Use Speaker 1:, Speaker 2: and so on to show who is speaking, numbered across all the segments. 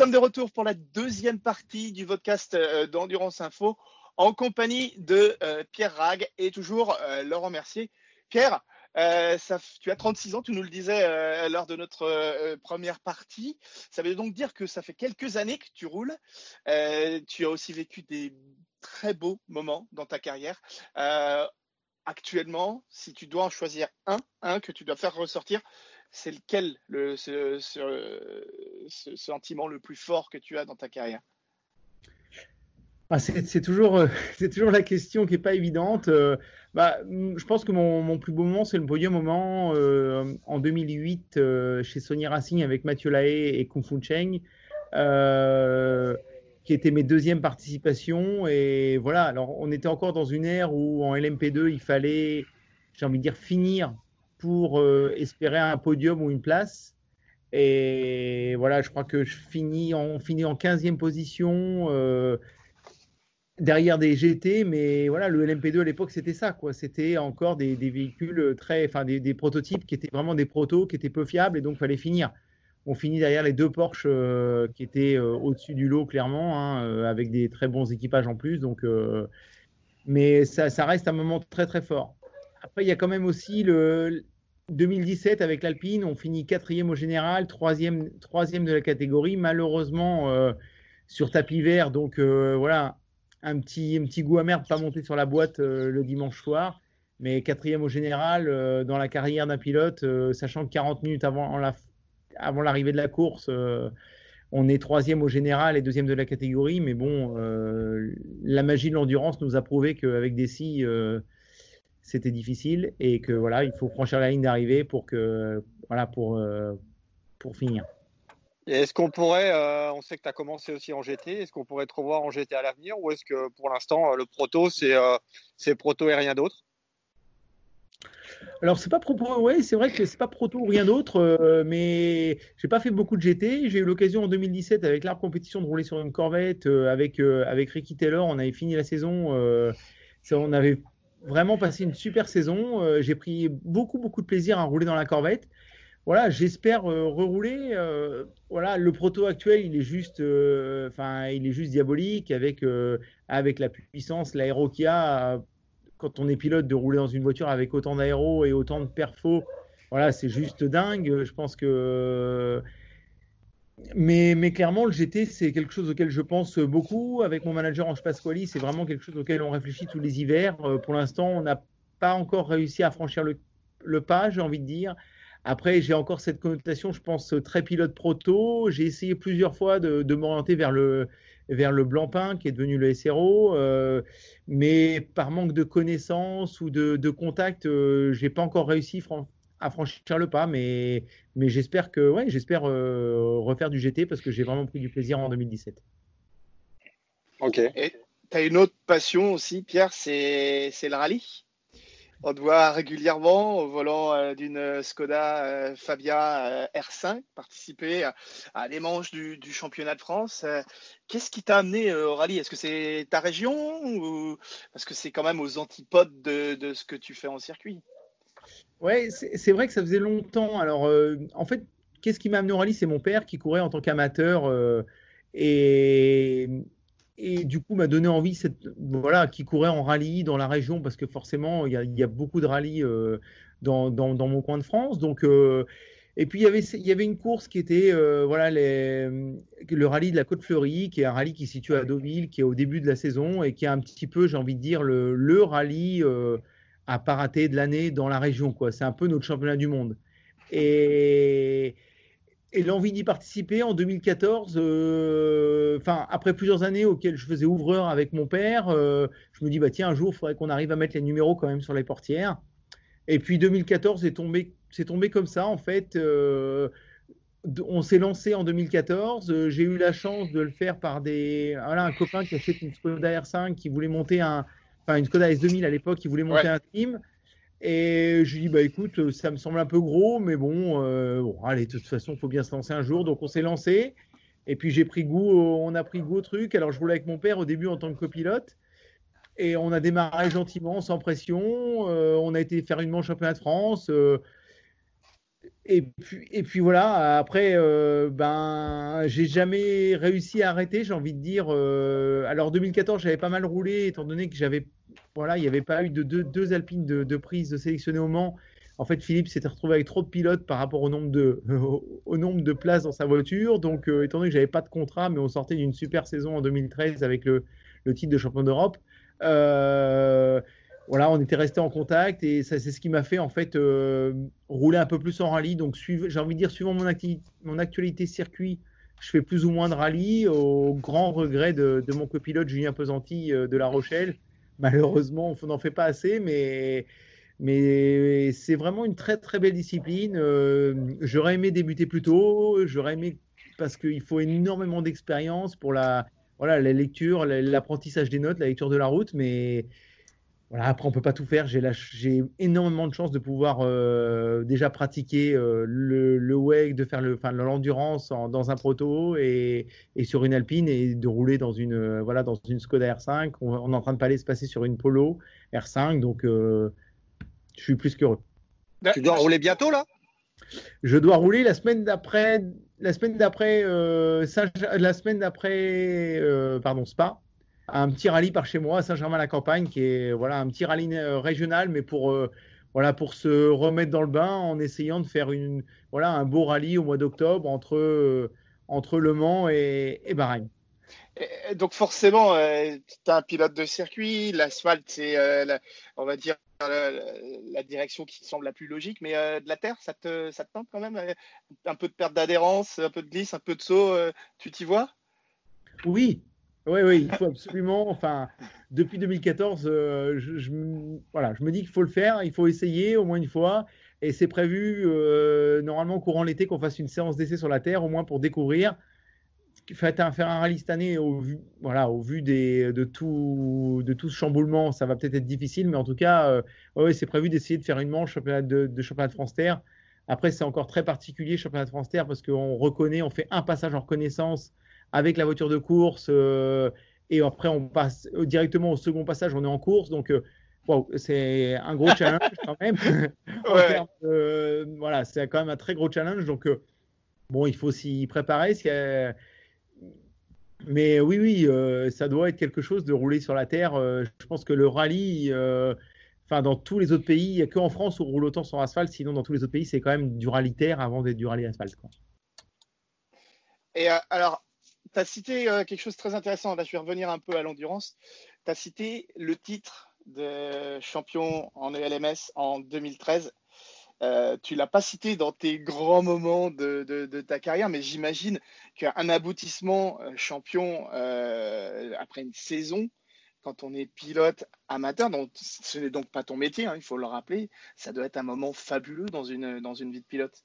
Speaker 1: sommes de retour pour la deuxième partie du podcast euh, d'Endurance Info en compagnie de euh, Pierre Rag et toujours euh, Laurent Mercier. Pierre, ça, tu as 36 ans, tu nous le disais lors de notre première partie. Ça veut donc dire que ça fait quelques années que tu roules. tu as aussi vécu des très beaux moments dans ta carrière. actuellement, si tu dois en choisir un, un que tu dois faire ressortir, c'est lequel le ce, sentiment le plus fort que tu as dans ta carrière?
Speaker 2: Ah, c'est toujours, euh, la question qui n'est pas évidente. Euh, bah, je pense que mon, plus beau moment, c'est le podium moment euh, en 2008 chez Sony Racing avec Mathieu Lahaye et Kung Fu Cheng, qui était mes deuxièmes participations. Et voilà, alors on était encore dans une ère où en LMP2, il fallait, j'ai envie de dire, finir pour euh, espérer un podium ou une place. Et voilà, je crois que je finis en, finis en 15e position euh, derrière des GT, mais voilà, le LMP2 à l'époque, c'était ça, quoi. C'était encore des, véhicules très, enfin, des, prototypes qui étaient vraiment des protos, qui étaient peu fiables, et donc fallait finir. On finit derrière les deux Porsche euh, qui étaient au-dessus du lot, clairement, hein, avec des très bons équipages en plus. Donc, mais ça, ça, reste un moment très, très fort. Après, il y a quand même aussi le, 2017 avec l'Alpine, on finit quatrième au général, troisième, de la catégorie. Malheureusement, euh, sur tapis vert, donc euh, voilà, un petit, goût amer de pas monter sur la boîte euh, le dimanche soir. Mais quatrième au général, dans la carrière d'un pilote, sachant que 40 minutes avant l'arrivée de la course, on est troisième au général et deuxième de la catégorie. Mais bon, la magie de l'endurance nous a prouvé qu'avec des scies c'était difficile et que voilà, il faut franchir la ligne d'arrivée pour que voilà pour euh, pour finir.
Speaker 3: Est-ce qu'on pourrait, euh, on sait que tu as commencé aussi en GT, est-ce qu'on pourrait te revoir en GT à l'avenir ou est-ce que pour l'instant le proto c'est c'est proto et rien d'autre?
Speaker 2: Alors c'est pas proto, ouais, c'est vrai que c'est pas proto ou rien d'autre, euh, mais j'ai pas fait beaucoup de GT. J'ai eu l'occasion en 2017 avec l'Arc Compétition de rouler sur une Corvette avec avec Ricky Taylor. On avait fini la saison, on avait vraiment passé une super saison. Euh, j'ai pris beaucoup, beaucoup de plaisir à rouler dans la Corvette. Voilà, j'espère euh, rerouler. Euh, voilà, le proto actuel, il est juste, enfin, il est juste diabolique avec avec la puissance, l'aéro qu'il y a. Quand on est pilote, de rouler dans une voiture avec autant d'aéro et autant de perfos, voilà, c'est juste dingue. Je pense que mais, clairement, le GT, c'est quelque chose auquel je pense beaucoup. Avec mon manager Ange Pasquali, c'est vraiment quelque chose auquel on réfléchit tous les hivers. Euh, pour l'instant, on n'a pas encore réussi à franchir le, pas, j'ai envie de dire. Après, j'ai encore cette connotation, je pense, très pilote proto. J'ai essayé plusieurs fois de, m'orienter vers le, vers le qui est devenu le SRO. Euh, mais par manque de connaissances ou de, de contact, euh, je n'ai pas encore réussi, à franchir le pas, mais, mais j'espère que ouais, j'espère euh, refaire du GT parce que j'ai vraiment pris du plaisir en 2017.
Speaker 1: Ok. Et tu as une autre passion aussi, Pierre, c'est le rallye. On te voit régulièrement au volant euh, d'une Skoda euh, Fabia R5 participer à, des manches du, championnat de France. Qu'est-ce qui t'a amené au rallye? Est-ce que c'est ta région ou parce que c'est quand même aux antipodes de, de ce que tu fais en circuit?
Speaker 2: Ouais, c'est vrai que ça faisait longtemps. Alors, euh, en fait, qu'est-ce qui m'a amené au rallye? C'est mon père qui courait en tant qu'amateur euh, et, du coup m'a donné envie, cette, voilà, qui courait en rallye dans la région parce que forcément, il y a, beaucoup de rallyes euh, dans, mon coin de France. Donc, et puis il y avait, une course qui était voilà le rallye de la Côte Fleurie, qui est un rallye qui se situe à Deauville, qui est au début de la saison et qui est un petit peu, j'ai envie de dire, le rallye à pas rater de l'année dans la région. Quoi. C'est un peu notre championnat du monde. Et, l'envie d'y participer en 2014, euh, enfin après plusieurs années auxquelles je faisais ouvreur avec mon père, euh, je me dis bah tiens un jour il faudrait qu'on arrive à mettre les numéros quand même sur les portières. Et puis 2014 c'est tombé, c'est tombé comme ça en fait. Euh, on s'est lancé en 2014. J'ai eu la chance de le faire par des, voilà, un copain qui achète une Skoda R5 qui voulait monter un, une Skoda S2000 à l'époque, qui voulait monter un team. Et je lui dis, bah écoute, ça me semble un peu gros, mais bon, euh, bon allez, de toute façon, il faut bien se lancer un jour. Donc on s'est lancé. Et puis j'ai pris goût, on a pris goût au truc. Alors je roulais avec mon père au début en tant que copilote. Et on a démarré gentiment, sans pression. Euh, on a été faire une manche championnat de France. Euh, Et puis, et puis voilà, après, euh, ben, j'ai jamais réussi à arrêter, j'ai envie de dire. Euh, alors 2014, j'avais pas mal roulé, étant donné que j'avais, voilà, il n'y avait pas eu de deux, alpines de, de, prise de au Mans. En fait, Philippe s'était retrouvé avec trop de pilotes par rapport au nombre de, au, nombre de places dans sa voiture. Donc, euh, étant donné que j'avais pas de contrat, mais on sortait d'une super saison en 2013 avec le, titre de champion d'Europe. Euh, voilà, on était resté en contact et c'est ce qui m'a fait en fait rouler un peu plus en rallye. Donc, j'ai envie de dire, suivant mon, mon, actualité circuit, je fais plus ou moins de rallye au grand regret de, mon copilote Julien Pesanti euh, de La Rochelle. Malheureusement, on n'en fait pas assez, mais, c'est vraiment une très très belle discipline. Euh, j'aurais aimé débuter plus tôt, j'aurais aimé parce qu'il faut énormément d'expérience pour la, voilà, la lecture, l'apprentissage des notes, la lecture de la route, mais voilà, après, on peut pas tout faire. J'ai énormément de chance de pouvoir euh, déjà pratiquer euh, le, le, wake, de faire l'endurance dans un proto et, et, sur une alpine et de rouler dans une, euh, voilà, dans une Skoda R5. On, est en train de pas aller se passer sur une Polo R5, donc je suis plus qu'heureux.
Speaker 3: Tu dois rouler bientôt là?
Speaker 2: Je dois rouler la semaine d'après, la semaine d'après, la semaine d'après, pardon, Spa un petit rallye par chez moi à Saint-Germain-la-Campagne, qui est voilà un petit rallye euh, régional, mais pour euh, voilà pour se remettre dans le bain en essayant de faire une voilà un beau rallye au mois d'octobre entre euh, entre Le Mans et, et Bahreïn.
Speaker 1: donc forcément, tu as un pilote de circuit, l'asphalte c'est on va dire la, direction qui semble la plus logique, mais de la terre, ça te, ça te tente quand même Un peu de perte d'adhérence, un peu de glisse, un peu de saut, tu t'y vois?
Speaker 2: Oui, oui, oui, il faut absolument. Enfin, depuis 2014, euh, je, voilà, je me dis qu'il faut le faire, il faut essayer au moins une fois. Et c'est prévu euh, normalement courant l'été qu'on fasse une séance d'essai sur la Terre, au moins pour découvrir. Faire un, faire un rallye cette année, au vu, voilà, au vu des, de, tout, de tout ce chamboulement, ça va peut-être être difficile, mais en tout cas, euh, ouais, c'est prévu d'essayer de faire une manche de championnat de France Terre. Après, c'est encore très particulier championnat de France Terre parce qu'on reconnaît, on fait un passage en reconnaissance avec la voiture de course. Euh, et après, on passe directement au second passage, on est en course. Donc, euh, c'est un gros challenge quand même. voilà, c'est quand même un très gros challenge. Donc, euh, bon, il faut s'y préparer. Mais oui, oui, ça doit être quelque chose de rouler sur la terre. je pense que le rallye, enfin, dans tous les autres pays, il n'y a qu'en France où on roule autant sur asphalte. Sinon, dans tous les autres pays, c'est quand même du rallye terre avant d'être du rallye asphalte.
Speaker 1: Et alors, tu as cité euh, quelque chose de très intéressant. Là, je vais revenir un peu à l'endurance. Tu as cité le titre de champion en ELMS en 2013. Euh, tu l'as pas cité dans tes grands moments de, ta carrière, mais j'imagine qu'un aboutissement euh, champion euh, après une saison, quand on est pilote amateur, donc ce n'est donc pas ton métier, hein, il faut le rappeler, ça doit être un moment fabuleux dans une, dans une vie de pilote.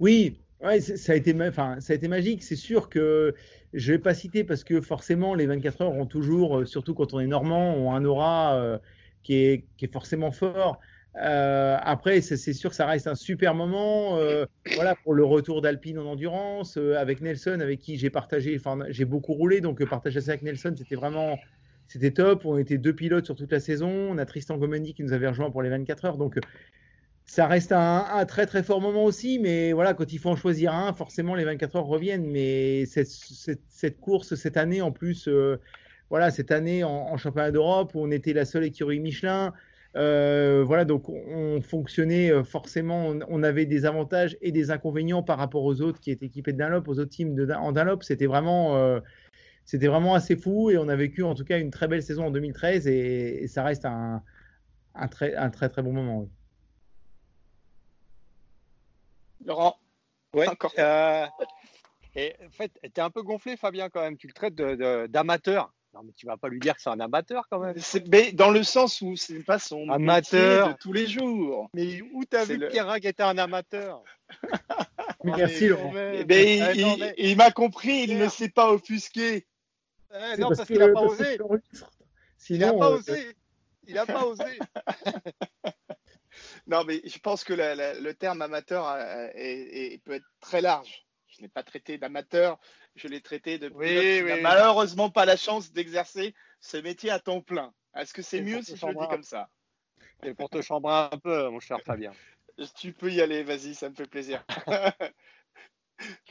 Speaker 2: Oui, Ouais, ça a été, enfin, ça a été magique. C'est sûr que je vais pas citer parce que forcément les 24 heures ont toujours, euh, surtout quand on est normand, ont un aura euh, qui, est, qui est forcément fort. Euh, après, c'est sûr que ça reste un super moment. Voilà pour le retour d'Alpine en endurance avec Nelson, avec qui j'ai partagé, enfin j'ai beaucoup roulé, donc partager ça avec Nelson, c'était vraiment, c'était top. On était deux pilotes sur toute la saison. On a Tristan Gomendi qui nous avait rejoint pour les 24 heures, donc ça reste un, très très fort moment aussi, mais voilà, quand il faut en choisir un, forcément les 24 heures reviennent. Mais cette, course, cette année en plus, euh, voilà, cette année en, championnat d'Europe où on était la seule écurie Michelin, euh, voilà, donc on, fonctionnait euh, forcément, on, avait des avantages et des inconvénients par rapport aux autres qui étaient équipés de Dunlop, aux autres teams en Dunlop. C'était vraiment, c'était vraiment assez fou et on a vécu en tout cas une très belle saison en 2013 et, ça reste un, très, un très très bon moment.
Speaker 1: Laurent
Speaker 3: Oui. Euh, et en fait, tu es un peu gonflé, Fabien, quand même. Tu le traites d'amateur. non, mais tu vas pas lui dire que c'est un amateur quand même.
Speaker 1: Mais dans le sens où c'est pas son amateur de tous les jours.
Speaker 3: Mais où t'as vu que Pierre était un amateur
Speaker 2: Merci Laurent.
Speaker 1: il, m'a compris, il ne s'est pas offusqué.
Speaker 3: Eh, non, parce, qu'il n'a pas osé. il n'a pas osé. Il n'a pas osé.
Speaker 1: Non, mais je pense que le terme amateur euh, peut être très large. Je ne l'ai pas traité d'amateur, je l'ai traité de oui, oui, malheureusement pas la chance d'exercer ce métier à temps plein. Est-ce que c'est mieux si je le dis comme ça?
Speaker 3: Et pour te chambrer un peu, mon cher Fabien.
Speaker 1: Tu peux y aller, vas-y, ça me fait plaisir.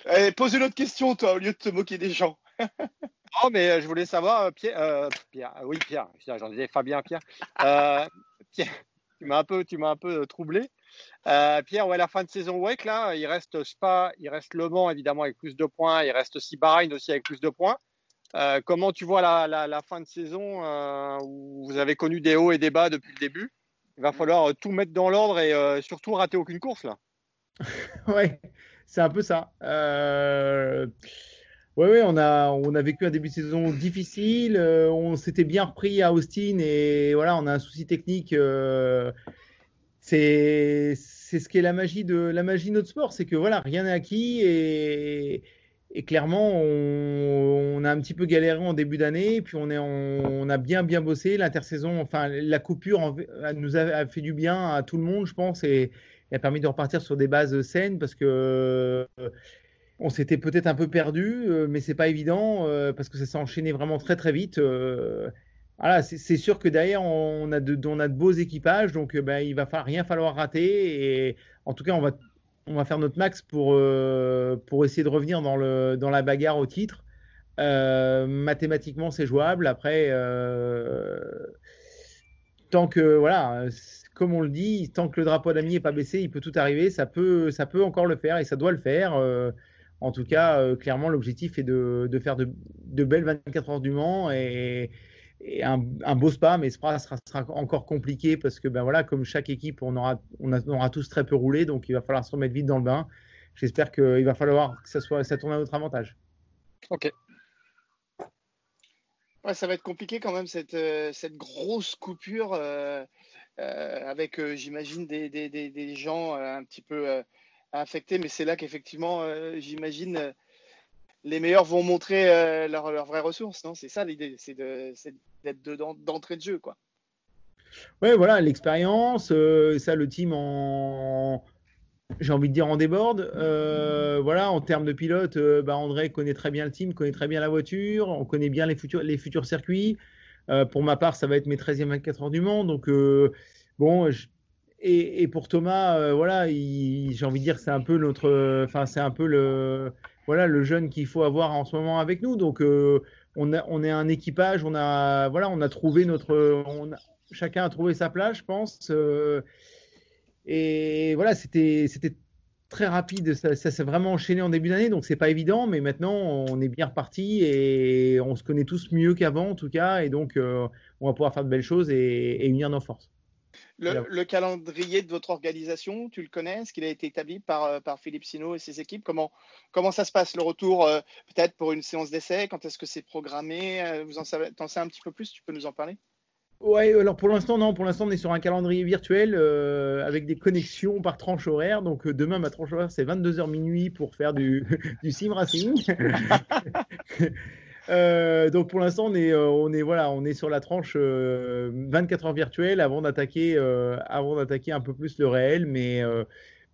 Speaker 1: Allez, pose une autre question, toi, au lieu de te moquer des gens.
Speaker 3: non, mais je voulais savoir, Pierre, Pierre oui, Pierre, j'en disais Fabien, Pierre. Pierre tu m'as un peu, tu m'as un peu troublé. Euh, Pierre, ouais, la fin de saison WEC, là, il reste Spa, il reste Le Mans évidemment avec plus de points, il reste aussi aussi avec plus de points. Euh, comment tu vois la, fin de saison euh, où vous avez connu des hauts et des bas depuis le début? Il va falloir tout mettre dans l'ordre et surtout rater aucune course là.
Speaker 2: ouais, c'est un peu ça. Oui, on a, on a vécu un début de saison difficile. on s'était bien repris à Austin et voilà, on a un souci technique c'est ce qui est la magie de la magie de notre sport, c'est que voilà, rien n'est acquis et, et clairement on, a un petit peu galéré en début d'année, puis on est on a bien bien bossé l'intersaison, enfin la coupure nous a, fait du bien à tout le monde, je pense, et, a permis de repartir sur des bases saines parce que on s'était peut-être un peu perdu, euh, mais c'est pas évident euh, parce que ça s'est enchaîné vraiment très très vite. Euh, voilà, c'est sûr que derrière, on a, de, beaux équipages, donc ben, il va falloir, rien falloir rater. Et en tout cas, on va, on va faire notre max pour, euh, pour essayer de revenir dans, le, dans la bagarre au titre. Euh, mathématiquement, c'est jouable. Après, euh, tant que, voilà, comme on le dit, tant que le drapeau d'ami n'est pas baissé, il peut tout arriver. Ça peut, ça peut encore le faire et ça doit le faire. En tout cas, clairement, l'objectif est de, faire de, belles 24 heures du Mans et un, beau spa, mais Spa sera, encore compliqué parce que ben voilà, comme chaque équipe, on aura, tous très peu roulé, donc il va falloir se remettre vite dans le bain. J'espère qu'il va falloir que ça soit, tourne à notre avantage.
Speaker 3: Ok.
Speaker 1: Ça va être compliqué quand même cette, euh, grosse coupure euh, euh, avec, j'imagine, des, gens un petit peu affectés, mais c'est là qu'effectivement, j'imagine les meilleurs vont montrer euh, leurs leur vraies ressources, non? C'est ça l'idée, c'est d'être dedans d'entrée de jeu, quoi.
Speaker 2: Ouais, voilà, l'expérience, euh, ça, le team en, j'ai envie de dire en déborde. Euh, voilà, en termes de pilote, bah, André connaît très bien le team, connaît très bien la voiture, on connaît bien les futurs, circuits. pour ma part, ça va être mes 13e 24 heures du Mans, donc bon. Et, pour Thomas, voilà, j'ai envie de dire, c'est un peu notre, enfin, c'est un peu le voilà le jeune qu'il faut avoir en ce moment avec nous. Donc euh, on, est un équipage, on a voilà, on a trouvé notre, chacun a trouvé sa place, je pense. Euh, et voilà, c'était c'était très rapide, ça, s'est vraiment enchaîné en début d'année, donc c'est pas évident, mais maintenant on est bien reparti et on se connaît tous mieux qu'avant en tout cas, et donc euh, on va pouvoir faire de belles choses et unir nos forces.
Speaker 1: Le, calendrier de votre organisation, tu le connais? Est-ce qu'il a été établi par, euh, par Philippe Sino et ses équipes? Comment, comment ça se passe Le retour, euh, peut-être pour une séance d'essai? Quand est-ce que c'est programmé? Euh, Vous en savez, en sais un petit peu plus? Tu peux nous en parler?
Speaker 2: Ouais, alors pour l'instant, non. Pour l'instant, on est sur un calendrier virtuel avec des connexions par tranche horaire. Donc demain, ma tranche horaire, c'est 22h minuit pour faire du, du sim racing. Euh, donc pour l'instant, on est, euh, on est voilà, on est sur la tranche 24 euh, heures virtuelles avant d'attaquer, avant d'attaquer un peu plus le réel. Mais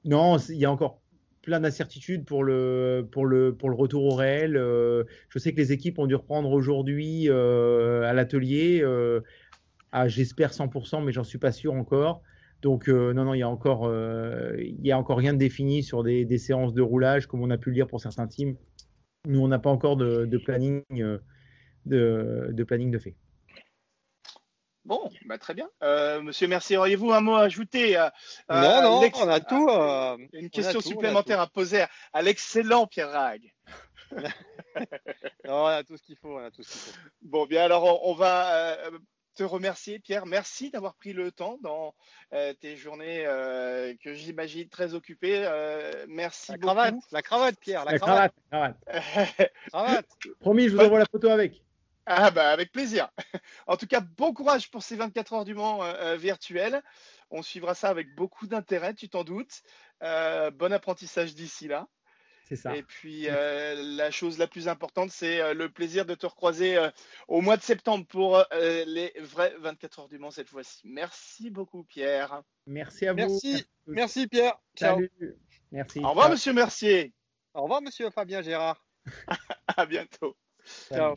Speaker 2: non, il y a encore plein d'incertitudes pour le, pour, le, pour le retour au réel. je sais que les équipes ont dû reprendre aujourd'hui à l'atelier. j'espère 100%, mais j'en suis pas sûr encore. Donc non, non, il y a encore, il y a encore rien de défini sur des, des, séances de roulage comme on a pu le dire pour certains teams. Nous, on n'a pas encore de, planning, euh, de, planning de fait.
Speaker 1: Bon, bah très bien. Euh, monsieur Mercier, auriez-vous un mot à ajouter
Speaker 3: Non, non, on a tout.
Speaker 1: Euh, une question supplémentaire à poser à l'excellent Pierre Rag.
Speaker 3: non, on a tout ce qu'il faut, faut,
Speaker 1: Bon, bien alors on, va te remercier, Pierre. Merci d'avoir pris le temps dans euh, tes journées euh, que j'imagine très occupées. Euh, merci
Speaker 3: la
Speaker 1: beaucoup.
Speaker 3: Cravate, la cravate, Pierre, la, cravate.
Speaker 2: cravate. Promis, je vous envoie la photo avec.
Speaker 1: Ah bah avec plaisir. En tout cas, bon courage pour ces 24 heures du Mans virtuelles. On suivra ça avec beaucoup d'intérêt, tu t'en doutes. bon apprentissage d'ici là. Et puis euh, la chose la plus importante, c'est euh, le plaisir de te recroiser euh, au mois de septembre pour les vrais 24 heures du Mans cette fois-ci. Merci beaucoup Pierre.
Speaker 2: Merci à vous.
Speaker 3: Merci, merci Pierre.
Speaker 2: Salut. Merci.
Speaker 1: Au revoir Monsieur Mercier.
Speaker 3: Au revoir Monsieur Fabien Gérard.
Speaker 1: à bientôt.
Speaker 3: Ciao.